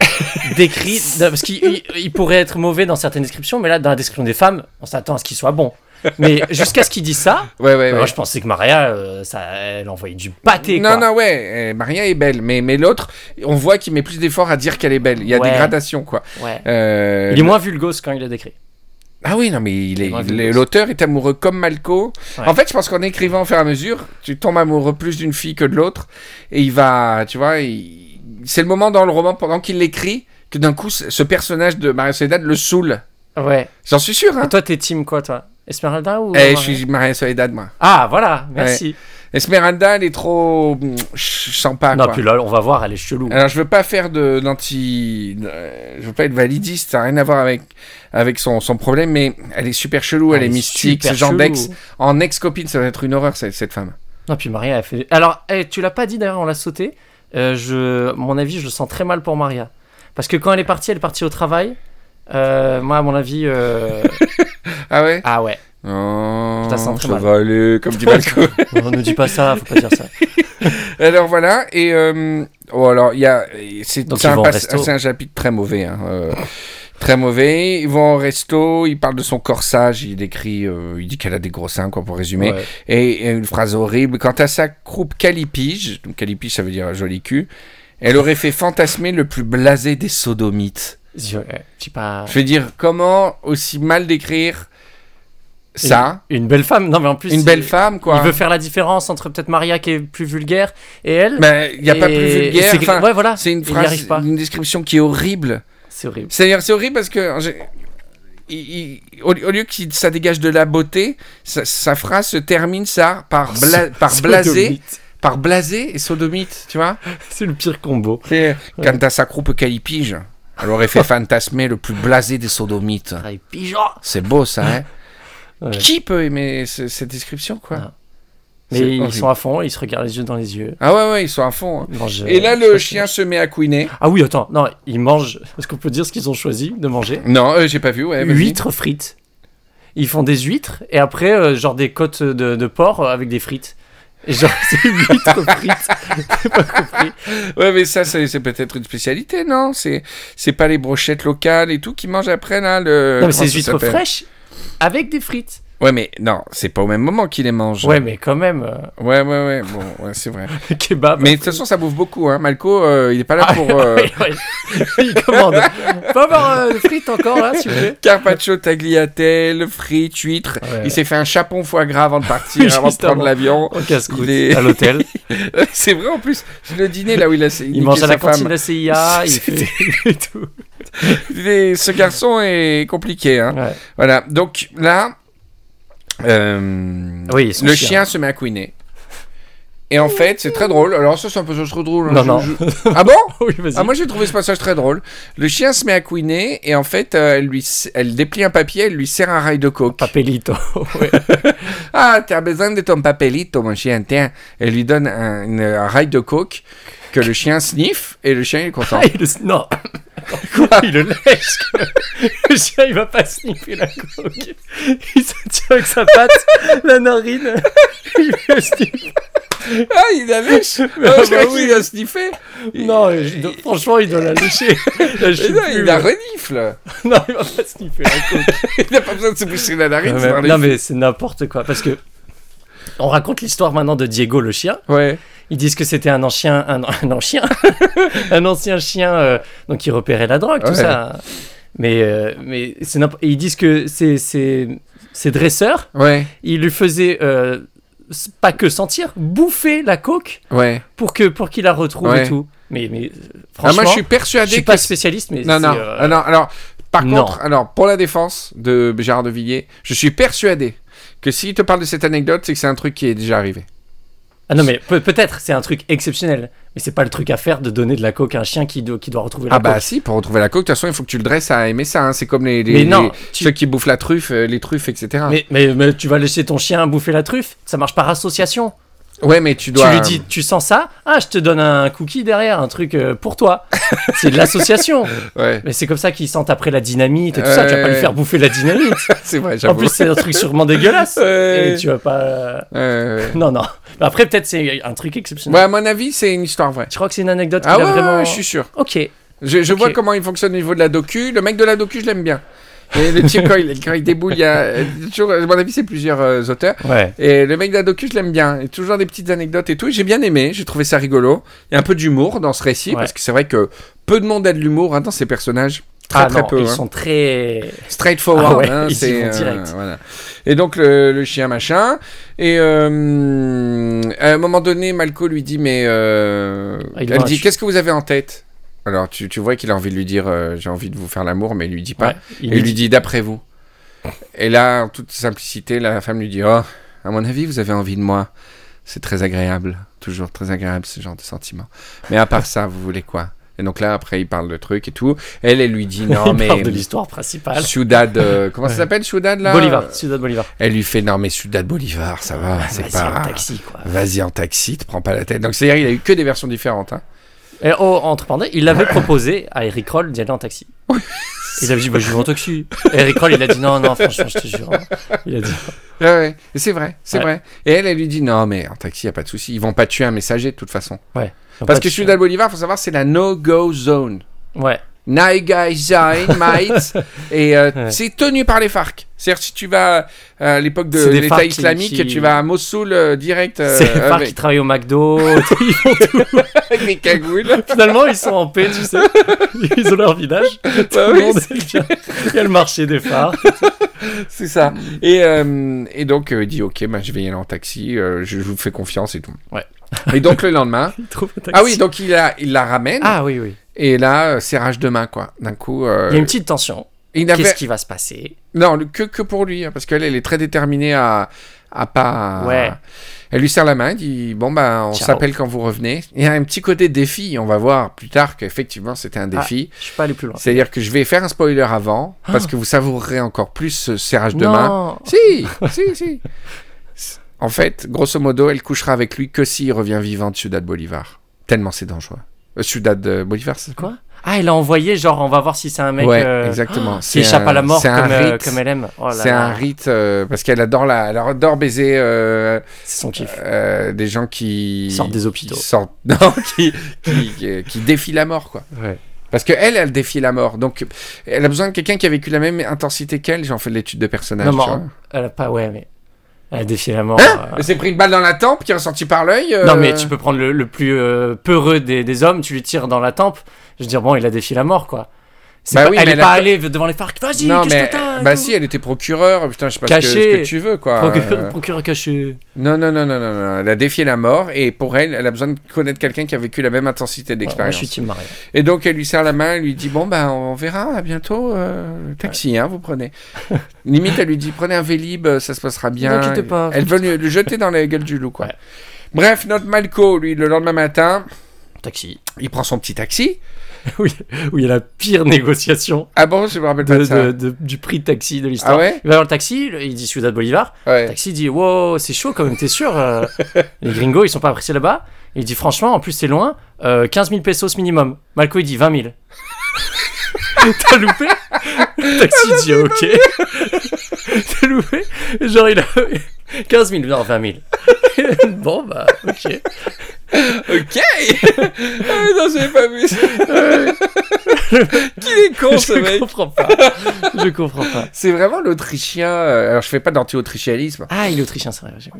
décrit. Parce qu'il il- il pourrait être mauvais dans certaines descriptions, mais là, dans la description des femmes, on s'attend à ce qu'il soit bon. Mais jusqu'à ce qu'il dise ça, Ouais, ouais, moi ouais. je pensais que Maria, euh, ça, elle envoyait du pâté. Non, quoi. non, ouais, euh, Maria est belle, mais, mais l'autre, on voit qu'il met plus d'efforts à dire qu'elle est belle. Il y a des gradations, quoi. Ouais. Euh, Il est moins vulgose quand il est décrit. Ah oui, non, mais il est, l'auteur est amoureux comme Malco. Ouais. En fait, je pense qu'en écrivant au fur et à mesure, tu tombes amoureux plus d'une fille que de l'autre. Et il va, tu vois, il- c'est le moment dans le roman, pendant qu'il l'écrit, que d'un coup, ce personnage de Maria Soledad le saoule. Ouais. J'en suis sûr, hein. Et toi, t'es team quoi, toi? Esmeralda ou Eh, je suis Maria Soledad, moi. Ah, voilà, merci. Esmeralda, elle est trop. Je sens pas, non, quoi. puis là, on va voir, elle est chelou. Alors, je veux pas faire de d'anti. euh, Je veux pas être validiste, ça n'a rien à voir avec, avec son, son problème, mais elle est super chelou, elle, est mystique, ce genre d'ex. En ex-copine, ça va être une horreur, cette, cette femme. Non, puis Maria, elle fait. Alors, eh, tu l'as pas dit d'ailleurs, on l'a sauté. Euh, je... Mon avis, je le sens très mal pour Maria. Parce que quand elle est partie, elle est partie au travail. Euh, moi, à mon avis. euh, Ah ouais? Ah ouais. Oh, Je la sens très ça mal. va aller, comme dit Malco. On ne dit pas ça, faut pas dire ça. alors voilà, et euh, oh, alors il y a, c'est un, chapitre très mauvais, hein, euh, très mauvais. Ils vont au resto, il parle de son corsage, il décrit, euh, il dit qu'elle a des gros seins, quoi, pour résumer. Ouais. Et, et une phrase horrible. Quant à sa croupe calipige, donc calipige ça veut dire joli cul, elle aurait fait fantasmer le plus blasé des sodomites. Je ouais, je sais pas. Je veux dire, comment aussi mal décrire ça Une belle femme. Non, mais en plus. Une il- belle femme, quoi. Il veut faire la différence entre peut-être Maria qui est plus vulgaire et elle. Mais il n'y a pas plus vulgaire. c'est- enfin, ouais, voilà. Une phrase, pas. une description qui est horrible. C'est horrible. C'est-à-dire, c'est horrible parce que il- il- au, au lieu que ça dégage de la beauté, sa, sa phrase se termine ça par, bla- par blasé, par blasé et sodomite, tu vois. C'est le pire combo. Quant à sa croupe calipige, elle aurait fait fantasmer le plus blasé des sodomites. Ah. C'est beau ça, hein Ouais. Qui peut aimer ce- cette description, quoi? Ah. Mais ils horrible. sont à fond, ils se regardent les yeux dans les yeux. Ah ouais, ouais, ils sont à fond. hein. Mangent, Et là, euh, le chien se met à couiner. Ah oui, attends, non, ils mangent. Est-ce qu'on peut dire ce qu'ils ont choisi de manger Non, euh, j'ai pas vu, ouais. Huîtres frites. Ils font des huîtres et après, euh, genre des côtes de, de porc avec des frites. Genre, c'est. J'ai pas compris. Ouais, mais ça, c'est peut-être une spécialité, non? C'est c'est pas les brochettes locales et tout qui mangent après, là le... Non, mais c'est huîtres fraîches avec des frites. Ouais, mais non, c'est pas au même moment qu'ils les mangent. Ouais, mais quand même, euh, Ouais, ouais, ouais, bon, ouais, c'est vrai. kebab. mais de toute façon, ça bouffe beaucoup, hein. Malco, euh, il est pas là Ah, pour... euh. Il commande. Faut avoir des frites encore là, s'il vous plaît. Carpaccio, tagliatelle, frites, huîtres. Ouais. Il s'est fait un chapon foie gras avant de partir, avant de prendre l'avion. Au casse-croûte, Il est- à l'hôtel. c'est vrai, en plus, le dîner, là où il a Il mange à la cantine de la CIA, il fait et tout. Il Ce garçon est compliqué, hein. Ouais. Voilà, donc là, euh, Oui, le chien. chien se met à couiner. Et en fait, c'est très drôle. Alors ça, c'est un peu trop drôle. hein. Non, Je- non. je- Ah bon? Oui, vas-y. ah, Moi, j'ai trouvé ce passage très drôle. Le chien se met à couiner et en fait, euh, elle, lui, elle déplie un papier, elle lui serre un rail de coke. Papelito. Ah, t'as besoin de ton papelito, mon chien, tiens. Elle lui donne un, une- un rail de coke que le chien sniffe et le chien est content. Ah, il le... Non. Quoi Il le lèche. Le chien, il va pas sniffer la coque. Il se tient avec sa patte, la narine. Il le sniffe. Ah, il la lèche Ah, bah Je croyais oui. qu'il la sniffait. Non, franchement, il doit la lécher. Là, je Mais sais non, plus, il la mais- renifle. Non, il va pas sniffer la coque. Il n'a pas besoin de se boucher la narine. Non, mais c'est n'importe quoi. Parce que. On raconte l'histoire maintenant de Diego le chien. Ouais. Ils disent que c'était un ancien, un, un ancien, un ancien chien, euh, donc qui repérait la drogue, tout Ouais. ça. Mais, euh, mais ils disent que ces, ces, ces dresseurs, Ouais. ils lui faisaient euh, pas que sentir, bouffer la coque Ouais. pour que pour qu'il la retrouve Ouais. et tout. Mais, mais euh, Ah, franchement, moi, je suis je persuadé suis que pas spécialiste, mais Non, non, ah, non. Alors, par non. contre, alors, pour la défense de Gérard de Villiers, je suis persuadé que s'il te parle de cette anecdote, c'est que c'est un truc qui est déjà arrivé. Ah non, mais peut- peut-être c'est un truc exceptionnel, mais c'est pas le truc à faire de donner de la coque à un chien qui doit, qui doit retrouver la Ah bah coque. si, pour retrouver la coque, de toute façon, il faut que tu le dresses à aimer ça. hein. C'est comme les, les- Mais non, les- tu- ceux qui bouffent la truffe, euh, les truffes, etc. Mais, mais, mais tu vas laisser ton chien bouffer la truffe, ça marche par association. Ouais, mais tu dois... Tu lui dis, tu sens ça Ah, je te donne un cookie derrière, un truc euh, pour toi. c'est de l'association. Ouais, Mais c'est comme ça qu'ils sentent après la dynamite et tout ça. Tu vas pas lui faire bouffer la dynamite. c'est vrai, en j'avoue. plus, c'est un truc sûrement dégueulasse. Ouais. Et tu vas pas. Non, non. Mais après, peut-être c'est un truc exceptionnel. Ouais, à mon avis, c'est une histoire vraie. Je crois que c'est une anecdote Ah a vraiment. je suis sûr. Ok. Je, vois comment il fonctionne au niveau de la docu. Le mec de la docu, je l'aime bien. Et le type, quand il, quand il déboule, il y a toujours, à mon avis, c'est plusieurs euh, auteurs. Ouais. Et le mec de la docu, je l'aime bien. Et toujours des petites anecdotes et tout. Et J'ai bien aimé, j'ai trouvé ça rigolo. Il y a un peu d'humour dans ce récit, Ouais. parce que c'est vrai que peu de monde a de l'humour hein, dans ces personnages. Très ah très non, peu. ils hein. sont très. Straightforward, Ah ouais, hein, c'est euh, voilà. Et donc le, le chien machin. Et euh, à un moment donné, Malco lui dit mais euh, Ah, elle dit qu'est-ce que vous avez en tête? Alors tu, tu vois qu'il a envie de lui dire euh, j'ai envie de vous faire l'amour, mais il lui dit pas. Ouais, il Et lui dit d'après vous. Et là, en toute simplicité, la femme lui dit oh à mon avis vous avez envie de moi. C'est très agréable, toujours très agréable ce genre de sentiment. Mais à part ça, vous voulez quoi? Et donc là, après, il parle de trucs et tout. Elle, elle lui dit non il mais parle de l'histoire principale. Ciudad, euh, comment ça s'appelle Ciudad là? Bolivar, Ciudad Bolivar. Elle lui fait non mais Ciudad Bolivar, ça va, c'est Vas-y, pas. en taxi, quoi. Vas-y en taxi, te prends pas la tête. Donc c'est-à-dire il a eu que des versions différentes. Hein. Et oh, entre parenthèses, il avait proposé à Eric Roll d'y aller en taxi. Il avait dit, bah, je vais en taxi. Et Eric Roll, il a dit, non, non, franchement, je te jure. hein. Il a dit, Ouais, c'est vrai, c'est Ouais. vrai. Et elle, elle lui dit non mais en taxi y a pas de souci, ils vont pas tuer un messager de toute façon. ouais. Parce que Ciudad Bolivar, faut savoir, c'est la no-go zone. Ouais. Naïga Zain, mate. Et euh, Ouais. c'est tenu par les FARC. C'est-à-dire, si tu vas euh, à l'époque de l'État FARC islamique, qui- tu vas à Mossoul euh, direct euh, C'est les FARC avec, qui travaillent au McDo. ils font tout. avec les cagoules. Finalement, ils sont en paix, tu sais. Ils ont leur village. Tout Bah le oui, monde c'est- est bien. Il y a le marché des phares. C'est ça. Et, et donc, il dit Ok, bah, je vais y aller en taxi, je, je vous fais confiance et tout. Ouais. Et donc, le lendemain. Ils trouvent un taxi. Ah oui, donc il la, il la ramène. Ah oui, oui. Et là, euh, serrage de main, quoi. D'un coup. euh, Il y a une petite tension. Qu'est-ce qui va se passer? Non, que, que pour lui, hein, parce qu'elle, elle est très déterminée à, à pas. Ouais. Elle lui serre la main, dit Bon, ben, on s'appelle quand vous revenez. Il y a un petit côté défi, on va voir plus tard qu'effectivement c'était un défi. Je suis pas allé plus loin. C'est-à-dire que je vais faire un spoiler avant, parce que vous savourerez encore plus ce serrage de main. Non. Si, si, si. En fait, grosso modo, elle couchera avec lui que s'il revient vivant de Ciudad Bolivar. Tellement c'est dangereux. Euh, Ciudad euh, Bolivar, c'est Quoi? Ah, elle a envoyé, genre, on va voir si c'est un mec Ouais, euh, exactement. qui échappe un- à la mort c'est un comme, euh, rite. comme elle aime. Oh C'est un rite euh, parce qu'elle adore la, elle adore baiser euh, C'est son kiff. euh, des gens qui Sortent des hôpitaux. qui sortent- non, qui, qui, qui- qui défient la mort quoi. Ouais. Parce que elle, elle défie la mort, donc elle a besoin de quelqu'un qui a vécu la même intensité qu'elle. J'en fais de l'étude de personnage. Non, tu mais vois. elle a pas, ouais, mais. Elle a défié la mort. Hein euh. Elle s'est pris une balle dans la tempe qui est ressortie par l'œil. euh, Non, mais tu peux prendre le, le plus euh, peureux des, des hommes, tu lui tires dans la tempe. Je veux dire, bon, il a défié la mort, quoi. Bah pas- oui, elle est pas allée devant les FARC. Vas-y, Non qu'est-ce mais bah si, elle était procureur. Putain, je sais pas ce que, Caché. ce que tu veux quoi. Procureur, Euh, procureur caché. Non non non non non non. Elle a défié la mort et pour elle, elle a besoin de connaître quelqu'un qui a vécu la même intensité Ouais, moi, je d'expérience. suis Team Maria. Et donc elle lui serre la main, elle lui dit bon ben on verra à bientôt euh, taxi hein vous prenez. Limite elle lui dit prenez un Vélib euh, ça se passera bien. inquiétez pas. Elle veut lui- le jeter dans la gueule du loup quoi. Ouais. Bref notre Malco lui le lendemain matin Taxi. il prend son petit taxi. oui, où il y a la pire négociation Ah bon je me rappelle pas de- ça. de- de- du prix de taxi de l'histoire. Ah ouais Il va dans le taxi, il dit Ciudad Bolivar. Le Ouais. taxi dit Wow, c'est chaud quand même, t'es sûr euh, Les gringos, ils sont pas appréciés là-bas. Il dit Franchement, en plus, c'est loin, euh, 15 000 pesos minimum. Malco, il dit 20 000. T'as loupé? Le taxi dit Ok. T'as loupé? Genre, il a 15 000, non, 20 000. bon, bah, ok. Ok. ah, non j'avais pas vu ça. Qu'il est con ce Je mec. comprends pas. Je comprends pas. C'est vraiment l'Autrichien. euh, Alors je fais pas d'anti-autrichianisme Ah, il est autrichien, c'est vrai, j'ai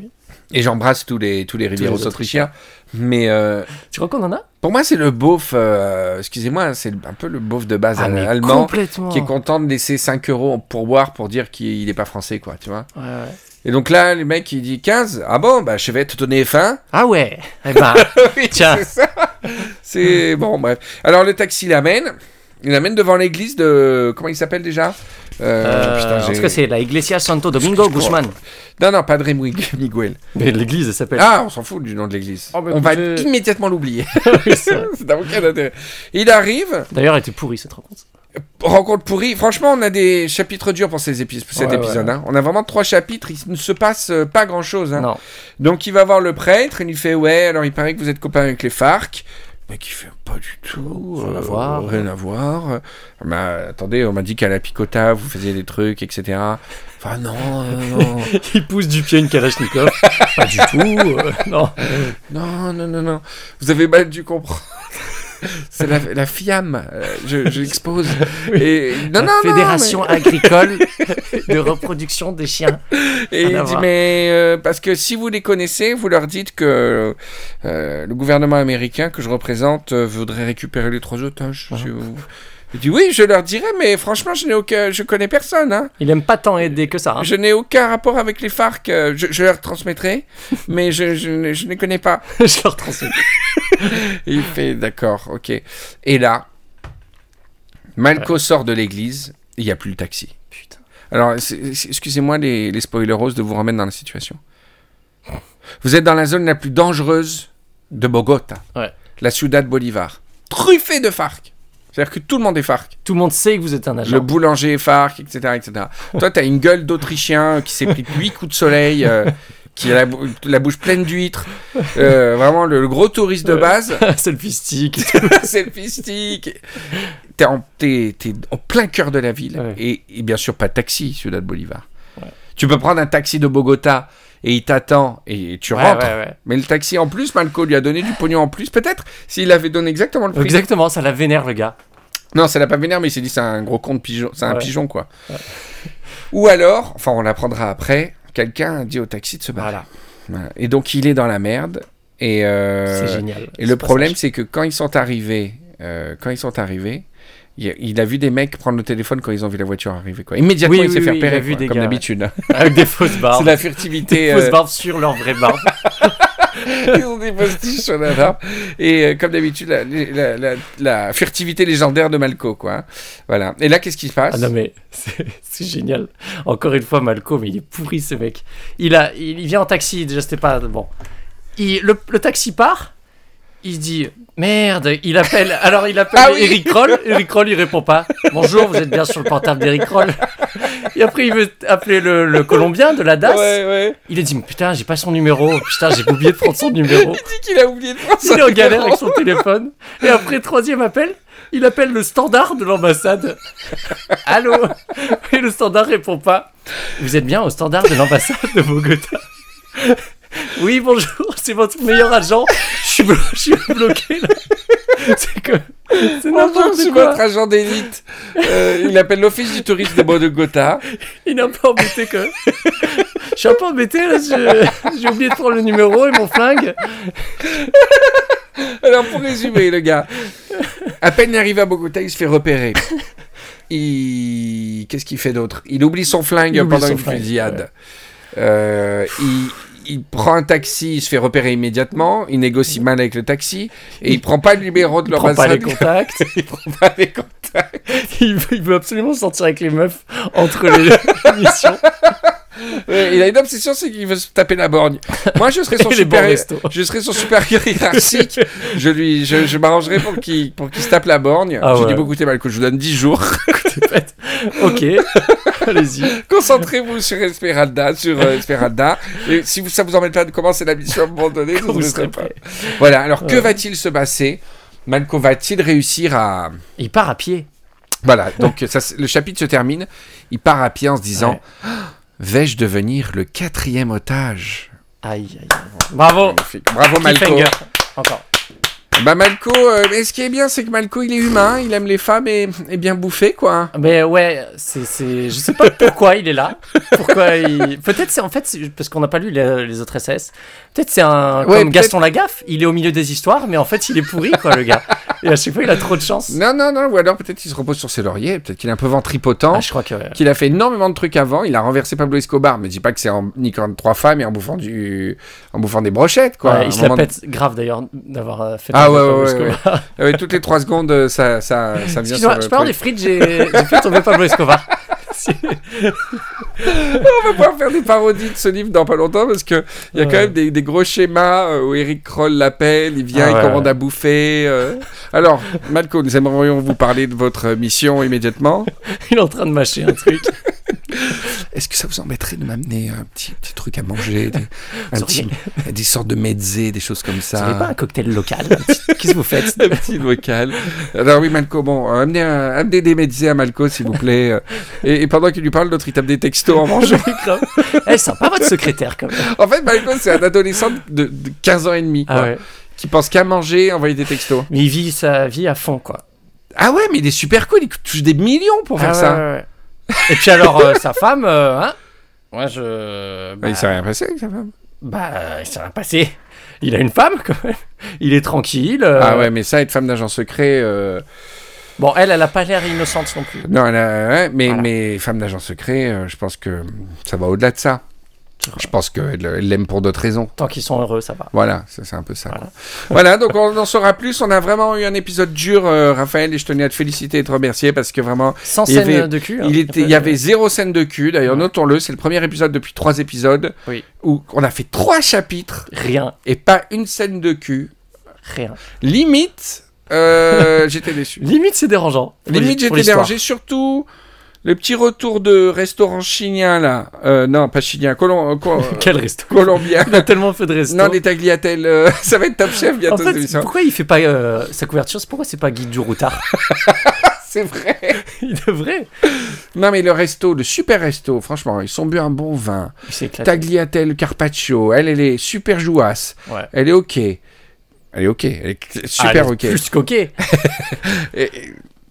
et j'embrasse tous les tous les rivieros autrichiens. Mais euh, Tu crois qu'on en a? Pour moi, c'est le beauf, euh, excusez-moi, c'est un peu le beauf de base Ah, allemand complètement. qui est content de laisser 5 euros pour boire pour dire qu'il n'est pas français, quoi, tu vois. Ouais, ouais. Et donc là, le mec, il dit 15, ah bon, bah je vais te donner faim. Ah ouais Eh ben, Oui, Tiens. c'est bon, bref. Alors le taxi l'amène, il l'amène devant l'église de. Comment il s'appelle déjà? Euh, euh, j'ai- tout cas, c'est la Iglesia Santo Domingo. Guzman. Non, non, Padre Miguel. Miguel. Mais l'église, elle s'appelle. Ah, on s'en fout du nom de l'église. Oh, bah, on va immédiatement l'oublier. C'est n'a aucun intérêt. Il arrive, D'ailleurs, elle était pourrie cette rencontre. Rencontre pourrie. Franchement, on a des chapitres durs pour ces épis- cet Ouais, épisode. ouais. hein. On a vraiment trois chapitres. Il ne se passe euh, pas grand chose. Non. Donc, il va voir le prêtre. Il lui fait Ouais, alors il paraît que vous êtes copain avec les FARC. Mec, il fait Pas du tout. Rien à euh, voir. Rien à voir. Bah, attendez, on m'a dit qu'à la picota, vous faisiez des trucs, etc. Enfin, non, euh, non. Il pousse du pied une Kalachnikov. pas du tout. euh, non. non, non, non, non. Vous avez mal dû comprendre. C'est la, la FIAM, euh, je, je l'expose. Et non, la non, non, Fédération agricole de reproduction des chiens. Et il dit, mais euh, parce que si vous les connaissez, vous leur dites que euh, le gouvernement américain que je représente euh, voudrait récupérer les trois otages. Ah. vous- Il dit oui, je leur dirai, mais franchement, je n'ai aucun, je connais personne. Hein. Il aime pas tant aider que ça. hein. Je n'ai aucun rapport avec les FARC. Je, je leur transmettrai, mais je, je, ne- je ne les connais pas. Je leur transmets. Il fait d'accord, ok. Et là, Malco sort de l'église. Il n'y a plus le taxi. Putain. Alors, excusez-moi les, les spoileros de vous remettre dans la situation. Vous êtes dans la zone la plus dangereuse de Bogota, Ouais. la Ciudad Bolivar, truffée de FARC. C'est-à-dire que tout le monde est FARC. Tout le monde sait que vous êtes un agent. Le boulanger est FARC, etc. etc. Toi, tu as une gueule d'Autrichien qui s'est pris huit coups de soleil, euh, qui a la, bou- la bouche pleine d'huîtres. Euh, vraiment, le, le gros touriste de base. Selfie stick. selfie stick. T'es en, t'es- t'es en plein cœur de la ville. Ouais. Et, et bien sûr, pas de taxi, Ciudad Bolivar. Tu peux prendre un taxi de Bogota et il t'attend et tu Ouais, rentres. ouais, ouais. Mais le taxi en plus, Malco lui a donné du pognon en plus. Peut-être s'il avait donné exactement le prix. Exactement, ça la vénère le gars. Non, ça l'a pas vénère, mais il s'est dit c'est un gros con de pigeon. C'est un pigeon, quoi. Ou alors, enfin, on l'apprendra après, quelqu'un a dit au taxi de se barrer. Voilà. Et donc, il est dans la merde. Et, euh, c'est génial. Et le problème, c'est que quand ils sont arrivés, euh, quand ils sont arrivés, il a, il a vu des mecs prendre le téléphone quand ils ont vu la voiture arriver. Quoi. Immédiatement, Oui, il s'est oui, fait oui, a repérer, comme d'habitude. Avec des fausses C'est barbes. la furtivité. Des euh, fausses barbes sur leur vraie barbe. ils ont des postiches sur la barbe. Et euh, comme d'habitude, la, furtivité légendaire de Malco. Quoi. hein. Voilà. Et là, qu'est-ce qui se passe? Ah non mais c'est génial. Encore une fois Malcolm, il est pourri ce mec. Il a, il, vient en taxi. Déjà c'était pas bon. Il, le taxi part. Il se dit merde. Il appelle. Alors il appelle Ah oui. Eric Roll. Eric Roll il répond pas. Bonjour, vous êtes bien sur le portable d'Eric Roll. Et après il veut appeler le, le Colombien de la DAS. Ouais, ouais. Il a dit putain j'ai pas son numéro. Putain j'ai oublié de prendre son numéro. Il dit qu'il a oublié de prendre Il son est en galère numéro. avec son téléphone. Et après, troisième appel, il appelle le standard de l'ambassade. Allô? Et le standard répond pas. Vous êtes bien au standard de l'ambassade de Bogota? Oui, bonjour, c'est votre meilleur agent. Je suis, blo- je suis bloqué là. C'est que. C'est n'importe quoi. votre agent d'élite. Euh, il appelle l'office du tourisme de Bogota. Il un peu embêté que. Je suis un peu embêté là. J'ai oublié de prendre le numéro et mon flingue. Alors, pour résumer, le gars, à peine il arrive à Bogota, il se fait repérer. Il... Qu'est-ce qu'il fait d'autre? Il oublie son flingue Il oublie pendant son une flingue, fusillade. Euh, il... il prend un taxi, il se fait repérer immédiatement, il négocie mal avec le taxi, et il prend pas le numéro de Il prend pas les contacts. il prend pas les contacts. Il veut, il veut absolument sortir avec les meufs entre les missions. Ouais, il a une obsession, c'est qu'il veut se taper la borgne. Moi, je serais son restos. je serais son supérieur hiérarchique. je lui, je, je m'arrangerais pour qu'il, pour qu'il se tape la borgne. Ah je ouais. dis, bon, écoutez, Malco, je vous donne 10 jours. Ok, allez-y. Concentrez-vous sur Esmeralda, sur euh, Esmeralda. Et si vous, ça vous embête pas de commencer la mission à un moment donné, vous vous ne serez pas. Voilà. Alors, que va-t-il se passer? Malco va-t-il réussir à, Il part à pied. voilà. Donc, ça, le chapitre se termine. Il part à pied en se disant, Ouais. Vais-je devenir le quatrième otage? Aïe, aïe, aïe. Bravo. Bravo, Malco. Encore. Bah Malco, euh, mais ce qui est bien, c'est que Malco, il est humain, il aime les femmes et, et bien bouffer, quoi. Mais ouais, c'est, c'est, je sais pas pourquoi il est là. Pourquoi il... Peut-être c'est en fait, c'est- parce qu'on n'a pas lu les, les autres SS. Peut-être c'est un Ouais, comme peut-être- Gaston Lagaffe. Il est au milieu des histoires, mais en fait il est pourri quoi le gars. Et à chaque fois il a trop de chance. Non, non, non, ou alors peut-être qu'il se repose sur ses lauriers, peut-être qu'il est un peu ventripotent, Ah, je crois que. qu'il a fait énormément de trucs avant, il a renversé Pablo Escobar, mais dis pas que c'est en niquant trois femmes et en bouffant, du... en bouffant des brochettes, quoi. Ouais, il se la pète grave d'ailleurs d'avoir euh, fait. Ah un ouais, ouais, Escobar. Ah ouais, toutes les trois secondes, euh, ça, ça, ça vient sur je avoir des frites, j'ai, fait tomber Pablo Escobar. On va pouvoir faire des parodies de ce livre dans pas longtemps parce que il y a quand Ouais. même des, des gros schémas euh, où Eric Kroll l'appelle, il vient, Ah il ouais, commande ouais. à bouffer. euh. Alors, Malco, nous aimerions vous parler de votre mission immédiatement. il est en train de mâcher un truc. Est-ce que ça vous embêterait de m'amener un petit, petit truc à manger, des, un Vous petit, des sortes de mezzés, des choses comme Vous n'avez pas ça un cocktail local Qu'est-ce que vous faites? Un petit vocal. Alors oui, Malco, bon, amenez, un- amenez des mezzés à Malco, s'il vous plaît. Et, et pendant qu'il lui parle, l'autre, il tape des textos en mangeant. Grave. Eh, sympa votre secrétaire quand même. En fait, Malco, c'est un adolescent de, de 15 ans et demi, quoi, Ah ouais. qui pense qu'à manger, envoyer des textos. Mais il vit sa vie à fond quoi. Ah ouais, mais il est super cool, il touche des millions pour faire Ah ça. ouais, ouais. Et puis alors, euh, sa femme, euh, hein Moi, je. Bah, il s'est rien passé avec sa femme? Bah, il s'est rien passé. Il a une femme, quand même. Il est tranquille. euh, Ah ouais, mais ça, être femme d'agent secret, euh, Bon, elle, elle a pas l'air innocente non plus. Non, elle a- ouais, mais, Voilà. mais femme d'agent secret, euh, je pense que ça va au-delà de ça. Je pense qu'elle elle l'aime pour d'autres raisons. Tant qu'ils sont heureux, ça va. Voilà, c'est un peu ça. Voilà. donc on en saura plus. On a vraiment eu un épisode dur, euh, Raphaël, et je tenais à te féliciter et te remercier parce que vraiment, Sans Il scène avait- de cul. hein. il, était, il y avait zéro scène de cul. D'ailleurs, Ouais. notons-le, c'est le premier épisode depuis trois épisodes Oui. où on a fait trois chapitres Rien, et pas une scène de cul. rien. Limite, euh, j'étais déçu. Limite, c'est dérangeant. Limite, j'étais dérangé, surtout le petit retour de restaurant chilien là. Euh, non, pas chilien, colom- euh, co- Quel resto colombien. Il a tellement fait de restos. Non, des tagliatelles, euh, ça va être top chef En bientôt cette fait, pourquoi il fait pas euh, sa couverture C'est pourquoi c'est pas Guy du Routard C'est vrai. Il devrait. Non, mais le resto, le super resto, franchement, ils sont bu un bon vin. Tagliatelle Carpaccio, elle, elle est super jouasse. Ouais. Elle est ok. Elle est ok. Elle est super Ah, ok. Plus qu'ok.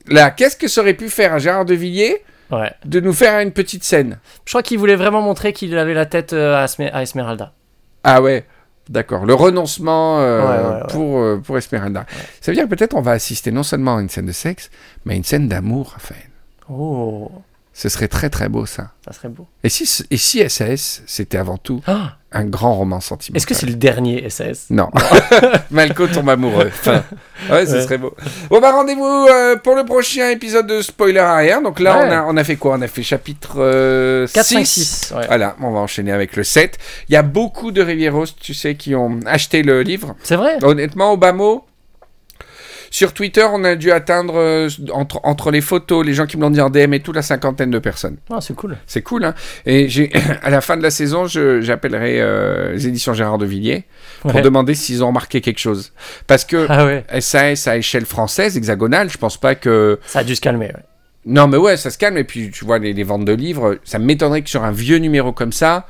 Là, qu'est-ce que ça aurait pu faire à Gérard de Villiers? Ouais. de nous faire une petite scène Je crois qu'il voulait vraiment montrer qu'il avait la tête euh, à, Esme- à Esmeralda. Ah ouais, d'accord. Le renoncement euh, Ouais, ouais, ouais. Pour, euh, pour Esmeralda. Ça veut dire que peut-être on va assister non seulement à une scène de sexe, mais à une scène d'amour, Raphaël. Oh, Ce serait très très beau ça. ça serait beau. Et si, et si SAS, c'était avant tout Ah, un grand roman sentimental? Est-ce que c'est le dernier SAS Non. Malco tombe amoureux. Enfin, ouais, ce Ouais. serait beau. Bon, bah rendez-vous euh, pour le prochain épisode de Spoiler Arrière. Donc là, Ouais. on, a, on a fait quoi? On a fait chapitre euh, 4, 5, 6. 6. Ouais. Voilà, on va enchaîner avec le 7. Il y a beaucoup de Rivieros, tu sais, qui ont acheté le livre. C'est vrai? Honnêtement, au bas mot, sur Twitter, on a dû atteindre, euh, entre, entre les photos, les gens qui me l'ont dit en DM et tout, la cinquantaine de personnes. Ah, C'est cool. C'est cool, hein Et j'ai, à la fin de la saison, j'appellerai euh, les éditions Gérard de Villiers pour Ouais. demander s'ils ont remarqué quelque chose. Parce que Ah ouais, SAS à échelle française, hexagonale, je pense pas que... ça a dû se calmer. ouais. Non, mais ouais, ça se calme. Et puis, tu vois, les, les ventes de livres, ça m'étonnerait que sur un vieux numéro comme ça,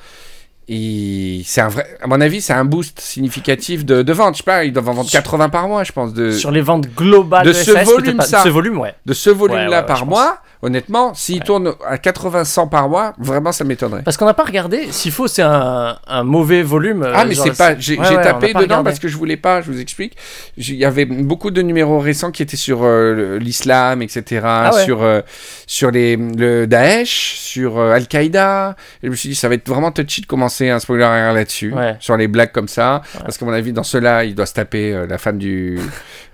c'est un vrai... À mon avis, c'est un boost significatif de, de vente. Je sais pas, ils doivent en vendre Sur- 80 par mois, je pense, de, Sur les ventes globales de de, ce volume, pas. ça. De ce volume, ouais. de ce volume-là Ouais, ouais, ouais, par mois. Honnêtement, s'il tourne à 80-100 par mois, vraiment, ça m'étonnerait. Parce qu'on n'a pas regardé. S'il faut, c'est un, un mauvais volume. euh, Ah mais c'est pas, j'ai Ouais, ouais, tapé dedans regardé. parce que je voulais pas, je vous explique. Il y avait beaucoup de numéros récents qui étaient sur euh, l'islam, etc., Ah sur euh, sur les le Daesh, sur euh, Al-Qaïda. Et je me suis dit ça va être vraiment touchy de commencer un spoiler là-dessus, sur les blagues comme ça, parce qu'à mon avis dans ceux-là il doit se taper la femme du,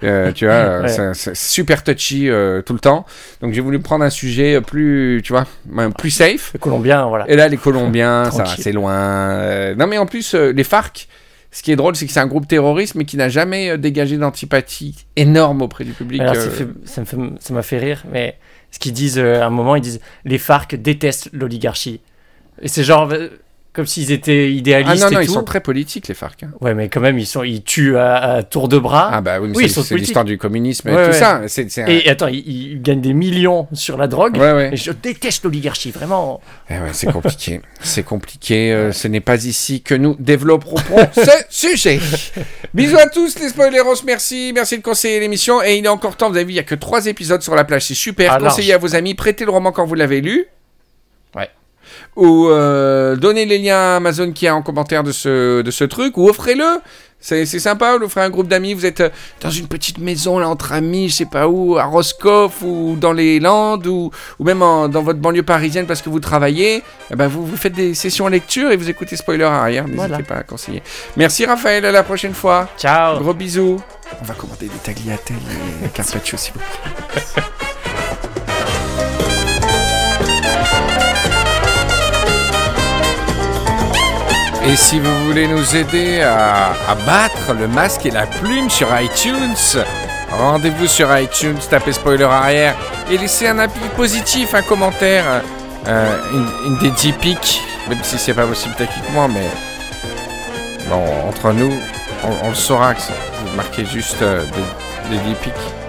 tu vois, c'est- super touchy tout le temps. Donc j'ai voulu prendre un sujet plus, tu vois, plus safe. Le Colombien, voilà. Et là, les Colombiens, ça va, c'est loin. Euh, non, mais en plus, euh, les FARC, ce qui est drôle, c'est que c'est un groupe terroriste, mais qui n'a jamais euh, dégagé d'antipathie énorme auprès du public. Alors, euh, ça fait- ça fait- m'a fait rire, mais ce qu'ils disent euh, à un moment, ils disent les FARC détestent l'oligarchie. Et c'est genre comme s'ils étaient Ah idéalistes non, non, et ils tout. sont très politiques, les FARC. hein. Ouais, mais quand même, ils, sont, ils tuent à, à tour de bras. Ah bah oui, mais Oui, ils c'est- l'histoire du communisme et tout ouais. ça. Un- Et attends, ils, ils gagnent des millions sur la drogue. Ouais, ouais. Et je déteste l'oligarchie, vraiment. Eh c'est compliqué. c'est compliqué. euh, ce n'est pas ici que nous développerons ce sujet. Bisous à tous les spoileros. Merci. Merci de conseiller l'émission. Et il est encore temps. Vous avez vu, il n'y a que trois épisodes sur la plage. C'est super. Ah, large. Conseillez à vos amis. Prêtez le roman quand vous l'avez lu. Ou euh, donnez les liens Amazon qui est en commentaire de ce, de ce truc. Ou offrez-le. C'est c'est sympa, vous offrez un groupe d'amis, vous êtes euh, dans une petite maison là entre amis, je sais pas où, à Roscoff ou dans les Landes ou, ou même en- dans votre banlieue parisienne parce que vous travaillez, eh ben vous, vous faites des sessions lecture et vous écoutez Spoiler arrière, n'hésitez Voilà. pas à conseiller. Merci Raphaël, à la prochaine fois. Ciao. Gros bisous. On va commander des tagliatelles et carpaccio s'il vous plaît. Et si vous voulez nous aider à, battre le masque et la plume sur iTunes, rendez-vous sur iTunes, tapez spoiler arrière et laissez un avis positif, un commentaire, euh, une, des 10 pics, même si c'est pas possible techniquement, mais bon, entre nous, on, le saura que vous marquez juste euh, des, des 10 pics.